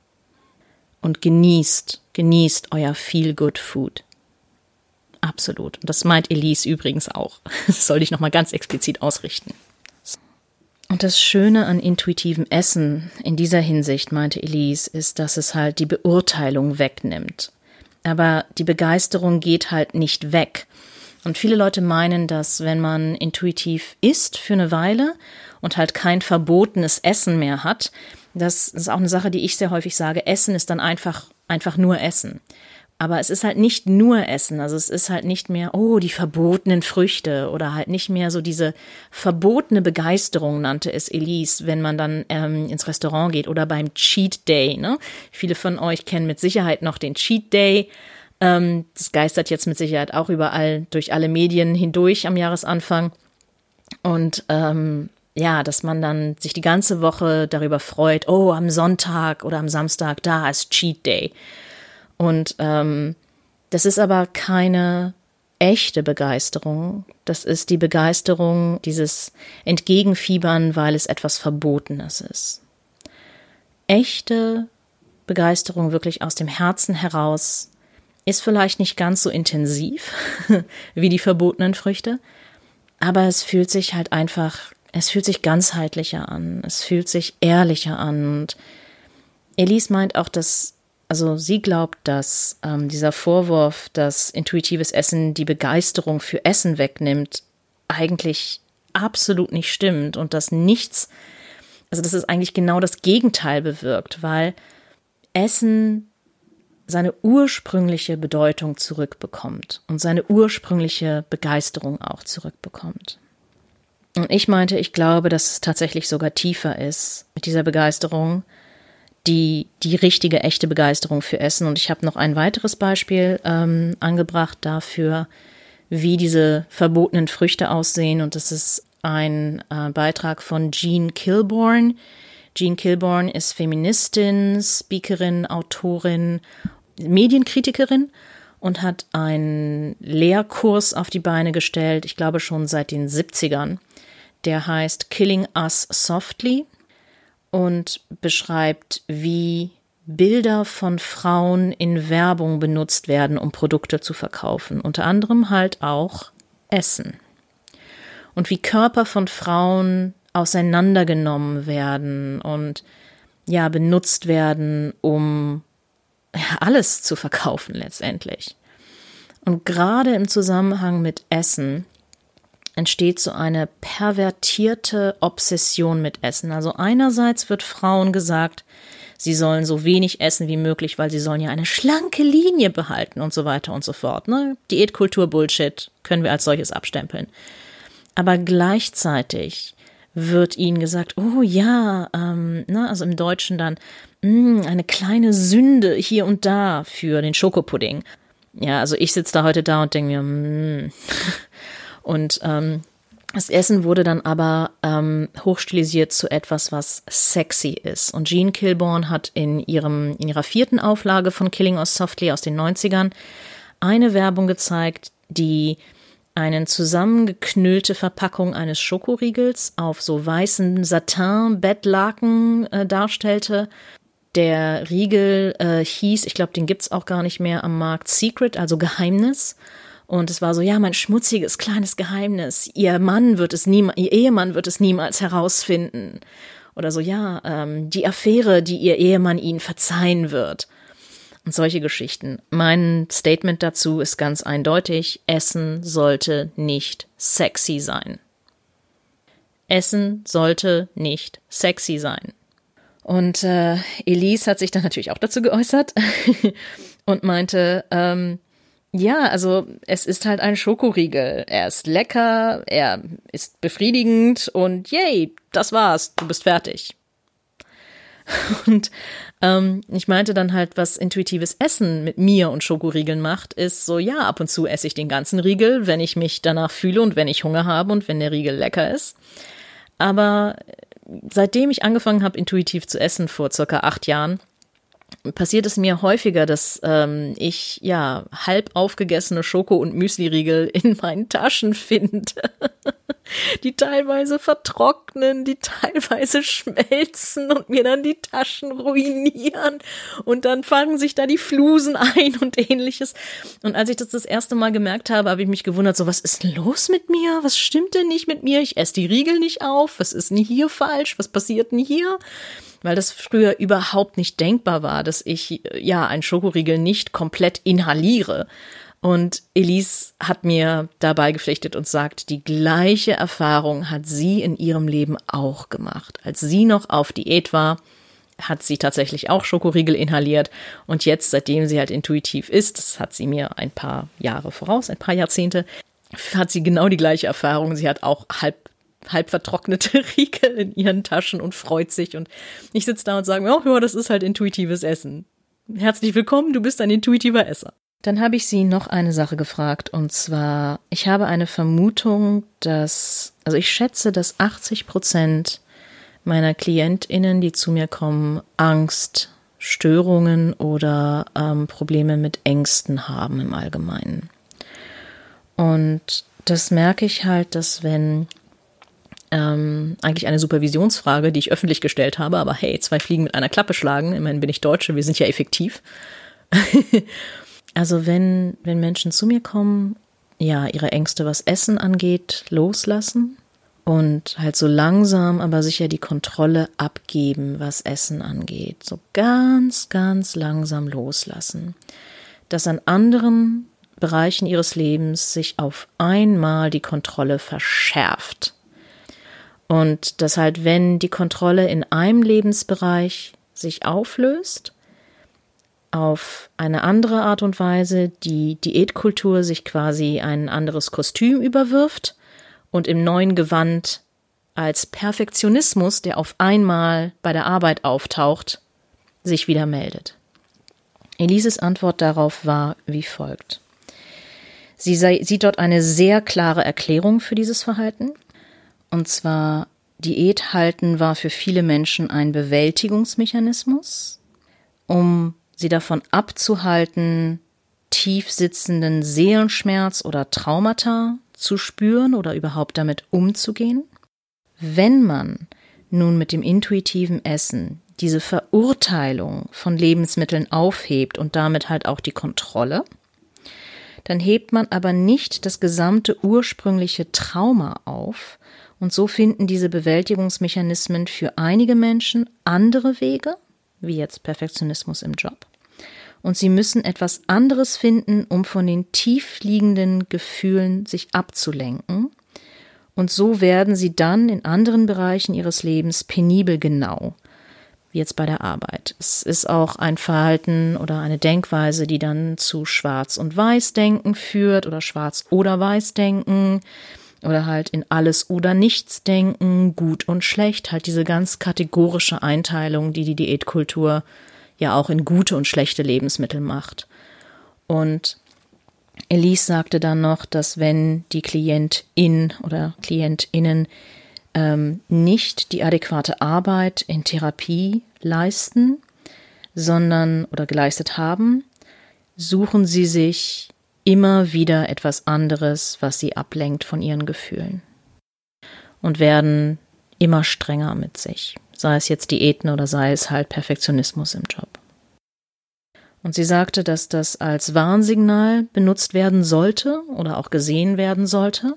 Und genießt, genießt euer Feel Good Food. Absolut. Und das meint Elise übrigens auch. Das sollte ich nochmal ganz explizit ausrichten. Und das Schöne an intuitivem Essen in dieser Hinsicht, meinte Elise, ist, dass es halt die Beurteilung wegnimmt. Aber die Begeisterung geht halt nicht weg. Und viele Leute meinen, dass wenn man intuitiv isst für eine Weile und halt kein verbotenes Essen mehr hat, das ist auch eine Sache, die ich sehr häufig sage, Essen ist dann einfach, einfach nur Essen. Aber es ist halt nicht nur Essen, also es ist halt nicht mehr, oh, die verbotenen Früchte oder halt nicht mehr so diese verbotene Begeisterung, nannte es Elise, wenn man dann ähm, ins Restaurant geht oder beim Cheat Day. Ne? Viele von euch kennen mit Sicherheit noch den Cheat Day. Ähm, das geistert jetzt mit Sicherheit auch überall durch alle Medien hindurch am Jahresanfang. Und ähm, ja, dass man dann sich die ganze Woche darüber freut, oh, am Sonntag oder am Samstag, da ist Cheat Day. Und ähm, das ist aber keine echte Begeisterung. Das ist die Begeisterung, dieses Entgegenfiebern, weil es etwas Verbotenes ist. Echte Begeisterung wirklich aus dem Herzen heraus ist vielleicht nicht ganz so intensiv wie die verbotenen Früchte, aber es fühlt sich halt einfach, es fühlt sich ganzheitlicher an, es fühlt sich ehrlicher an. Und Elise meint auch, dass also sie glaubt, dass ähm, dieser Vorwurf, dass intuitives Essen die Begeisterung für Essen wegnimmt, eigentlich absolut nicht stimmt und dass nichts, also dass es eigentlich genau das Gegenteil bewirkt, weil Essen seine ursprüngliche Bedeutung zurückbekommt und seine ursprüngliche Begeisterung auch zurückbekommt. Und ich meinte, ich glaube, dass es tatsächlich sogar tiefer ist mit dieser Begeisterung, die, die richtige, echte Begeisterung für Essen. Und ich habe noch ein weiteres Beispiel ähm, angebracht dafür, wie diese verbotenen Früchte aussehen. Und das ist ein äh, Beitrag von Jean Kilborn. Jean Kilborn ist Feministin, Speakerin, Autorin, Medienkritikerin und hat einen Lehrkurs auf die Beine gestellt, ich glaube schon seit den 70ern. Der heißt Killing Us Softly und beschreibt, wie Bilder von Frauen in Werbung benutzt werden, um Produkte zu verkaufen. Unter anderem halt auch Essen. Und wie Körper von Frauen auseinandergenommen werden und ja, benutzt werden, um alles zu verkaufen letztendlich. Und gerade im Zusammenhang mit Essen entsteht so eine pervertierte Obsession mit Essen. Also einerseits wird Frauen gesagt, sie sollen so wenig essen wie möglich, weil sie sollen ja eine schlanke Linie behalten und so weiter und so fort. Ne? Diätkultur Bullshit können wir als solches abstempeln. Aber gleichzeitig wird ihnen gesagt, oh ja, ähm, ne, also im Deutschen dann mh, mm, eine kleine Sünde hier und da für den Schokopudding. Ja, also ich sitze da heute da und denke mir, mh, mm. Und ähm, das Essen wurde dann aber ähm, hochstilisiert zu etwas, was sexy ist. Und Jean Kilborn hat in, ihrem, in ihrer vierten Auflage von Killing Us Softly aus den 90ern eine Werbung gezeigt, die einen zusammengeknüllte Verpackung eines Schokoriegels auf so weißen Satin-Bettlaken äh, darstellte. Der Riegel äh, hieß, ich glaube, den gibt's auch gar nicht mehr am Markt, Secret, also Geheimnis. Und es war so, ja, mein schmutziges kleines Geheimnis. Ihr Mann wird es niemals, ihr Ehemann wird es niemals herausfinden. Oder so, ja, ähm, die Affäre, die ihr Ehemann ihnen verzeihen wird und solche Geschichten. Mein Statement dazu ist ganz eindeutig, Essen sollte nicht sexy sein. Essen sollte nicht sexy sein. Und äh, Elise hat sich dann natürlich auch dazu geäußert und meinte, ähm, ja, also es ist halt ein Schokoriegel. Er ist lecker, er ist befriedigend und yay, das war's, du bist fertig. Und ähm, ich meinte dann halt, was intuitives Essen mit mir und Schokoriegeln macht, ist so, ja, ab und zu esse ich den ganzen Riegel, wenn ich mich danach fühle und wenn ich Hunger habe und wenn der Riegel lecker ist. Aber seitdem ich angefangen habe, intuitiv zu essen, vor circa acht Jahren, passiert es mir häufiger, dass ähm, ich ja halb aufgegessene Schoko- und Müsliriegel in meinen Taschen finde, die teilweise vertrocknen, die teilweise schmelzen und mir dann die Taschen ruinieren und dann fangen sich da die Flusen ein und ähnliches. Und als ich das das erste Mal gemerkt habe, habe ich mich gewundert, so was ist denn los mit mir? Was stimmt denn nicht mit mir? Ich esse die Riegel nicht auf. Was ist denn hier falsch? Was passiert denn hier? weil das früher überhaupt nicht denkbar war, dass ich ja ein Schokoriegel nicht komplett inhaliere. Und Elise hat mir dabei gepflichtet und sagt, die gleiche Erfahrung hat sie in ihrem Leben auch gemacht. Als sie noch auf Diät war, hat sie tatsächlich auch Schokoriegel inhaliert. Und jetzt, seitdem sie halt intuitiv ist, das hat sie mir ein paar Jahre voraus, ein paar Jahrzehnte, hat sie genau die gleiche Erfahrung. Sie hat auch halb halb vertrocknete Riegel in ihren Taschen und freut sich. Und ich sitze da und sage mir, oh ja, das ist halt intuitives Essen. Herzlich willkommen, du bist ein intuitiver Esser. Dann habe ich sie noch eine Sache gefragt und zwar, ich habe eine Vermutung, dass, also ich schätze, dass 80 Prozent meiner KlientInnen, die zu mir kommen, Angst, Störungen oder ähm, Probleme mit Ängsten haben im Allgemeinen. Und das merke ich halt, dass wenn ähm, eigentlich eine Supervisionsfrage, die ich öffentlich gestellt habe, aber hey, zwei Fliegen mit einer Klappe schlagen, immerhin bin ich Deutsche, wir sind ja effektiv. also wenn, wenn Menschen zu mir kommen, ja, ihre Ängste, was Essen angeht, loslassen und halt so langsam, aber sicher die Kontrolle abgeben, was Essen angeht. So ganz, ganz langsam loslassen. Dass an anderen Bereichen ihres Lebens sich auf einmal die Kontrolle verschärft. Und dass halt, wenn die Kontrolle in einem Lebensbereich sich auflöst, auf eine andere Art und Weise die Diätkultur sich quasi ein anderes Kostüm überwirft und im neuen Gewand als Perfektionismus, der auf einmal bei der Arbeit auftaucht, sich wieder meldet. Elises Antwort darauf war wie folgt. Sie sei, sieht dort eine sehr klare Erklärung für dieses Verhalten. Und zwar Diät halten war für viele Menschen ein Bewältigungsmechanismus, um sie davon abzuhalten, tief sitzenden Seelenschmerz oder Traumata zu spüren oder überhaupt damit umzugehen. Wenn man nun mit dem intuitiven Essen diese Verurteilung von Lebensmitteln aufhebt und damit halt auch die Kontrolle, dann hebt man aber nicht das gesamte ursprüngliche Trauma auf und so finden diese Bewältigungsmechanismen für einige Menschen andere Wege, wie jetzt Perfektionismus im Job. Und sie müssen etwas anderes finden, um von den tiefliegenden Gefühlen sich abzulenken. Und so werden sie dann in anderen Bereichen ihres Lebens penibel genau, wie jetzt bei der Arbeit. Es ist auch ein Verhalten oder eine Denkweise, die dann zu Schwarz- und Weiß-Denken führt oder Schwarz- oder Weiß-Denken oder halt in alles oder nichts denken, gut und schlecht, halt diese ganz kategorische Einteilung, die die Diätkultur ja auch in gute und schlechte Lebensmittel macht. Und Elise sagte dann noch, dass wenn die Klientin oder Klientinnen ähm, nicht die adäquate Arbeit in Therapie leisten, sondern oder geleistet haben, suchen sie sich immer wieder etwas anderes, was sie ablenkt von ihren Gefühlen. Und werden immer strenger mit sich, sei es jetzt Diäten oder sei es halt Perfektionismus im Job. Und sie sagte, dass das als Warnsignal benutzt werden sollte oder auch gesehen werden sollte.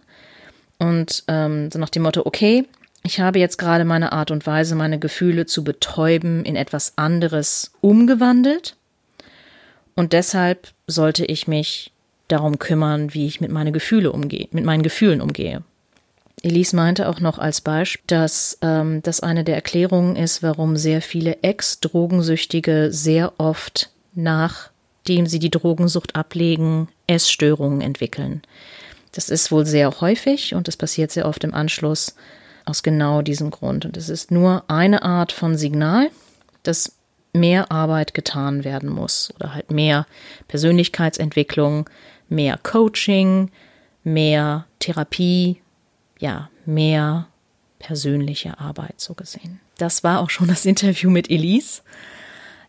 Und ähm, so nach dem Motto, okay, ich habe jetzt gerade meine Art und Weise, meine Gefühle zu betäuben, in etwas anderes umgewandelt. Und deshalb sollte ich mich darum kümmern, wie ich mit meine Gefühle umgehe, mit meinen Gefühlen umgehe. Elise meinte auch noch als Beispiel, dass ähm, das eine der Erklärungen ist, warum sehr viele Ex-Drogensüchtige sehr oft nachdem sie die Drogensucht ablegen, Essstörungen entwickeln. Das ist wohl sehr häufig und das passiert sehr oft im Anschluss aus genau diesem Grund. Und es ist nur eine Art von Signal, dass mehr Arbeit getan werden muss oder halt mehr Persönlichkeitsentwicklung, mehr Coaching, mehr Therapie, ja, mehr persönliche Arbeit so gesehen. Das war auch schon das Interview mit Elise.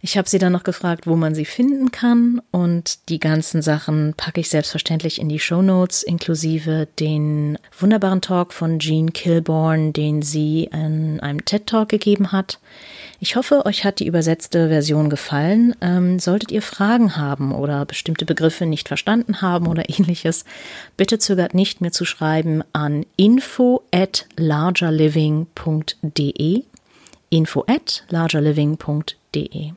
Ich habe sie dann noch gefragt, wo man sie finden kann und die ganzen Sachen packe ich selbstverständlich in die Show Notes inklusive den wunderbaren Talk von Jean Kilborn, den sie in einem TED Talk gegeben hat. Ich hoffe, euch hat die übersetzte Version gefallen. Ähm, solltet ihr Fragen haben oder bestimmte Begriffe nicht verstanden haben oder ähnliches, bitte zögert nicht, mir zu schreiben an info at largerliving.de info at largerliving.de.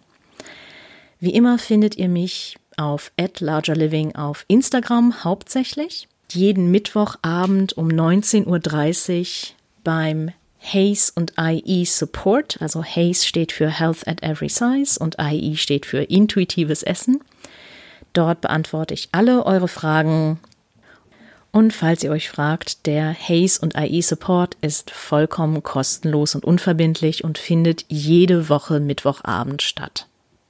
Wie immer findet ihr mich auf @largerliving auf Instagram hauptsächlich. Jeden Mittwochabend um 19.30 Uhr beim Hayes und IE Support. Also Hayes steht für Health at Every Size und IE steht für intuitives Essen. Dort beantworte ich alle eure Fragen. Und falls ihr euch fragt, der Hayes und IE Support ist vollkommen kostenlos und unverbindlich und findet jede Woche Mittwochabend statt.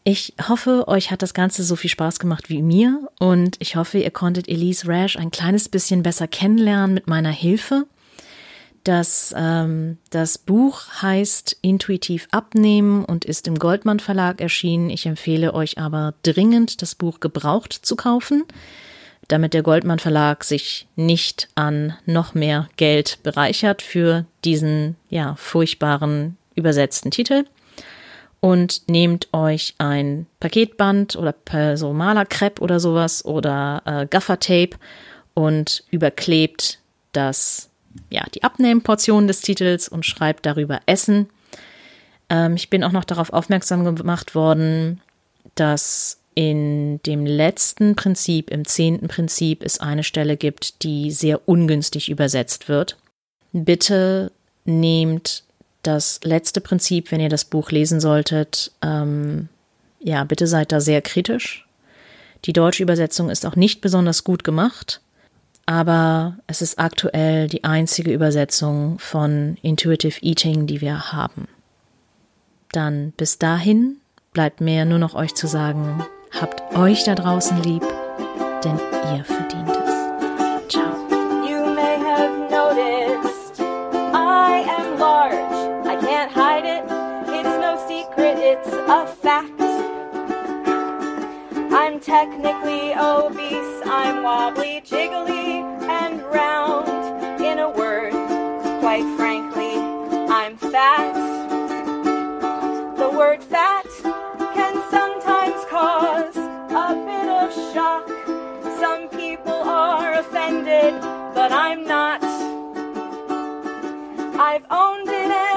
Ich hoffe, euch hat das Ganze so viel Spaß gemacht wie mir und ich hoffe, ihr konntet Elise Rash ein kleines bisschen besser kennenlernen mit meiner Hilfe. Das, ähm, das Buch heißt Intuitiv abnehmen und ist im Goldmann Verlag erschienen. Ich empfehle euch aber dringend, das Buch gebraucht zu kaufen, damit der Goldmann Verlag sich nicht an noch mehr Geld bereichert für diesen, ja, furchtbaren übersetzten Titel und nehmt euch ein Paketband oder so Malerkrepp oder sowas oder äh, Gaffertape und überklebt das, ja, die Abnehmportion des Titels und schreibt darüber Essen. Ähm, ich bin auch noch darauf aufmerksam gemacht worden, dass in dem letzten Prinzip, im zehnten Prinzip, es eine Stelle gibt, die sehr ungünstig übersetzt wird. Bitte nehmt das letzte Prinzip, wenn ihr das Buch lesen solltet, ähm, ja, bitte seid da sehr kritisch. Die deutsche Übersetzung ist auch nicht besonders gut gemacht, aber es ist aktuell die einzige Übersetzung von Intuitive Eating, die wir haben. Dann bis dahin bleibt mir nur noch euch zu sagen, habt euch da draußen lieb, denn ihr verdient a fact. I'm technically obese, I'm wobbly, jiggly, and round. In a word, quite frankly, I'm fat. The word fat can sometimes cause a bit of shock. Some people are offended, but I'm not. I've owned it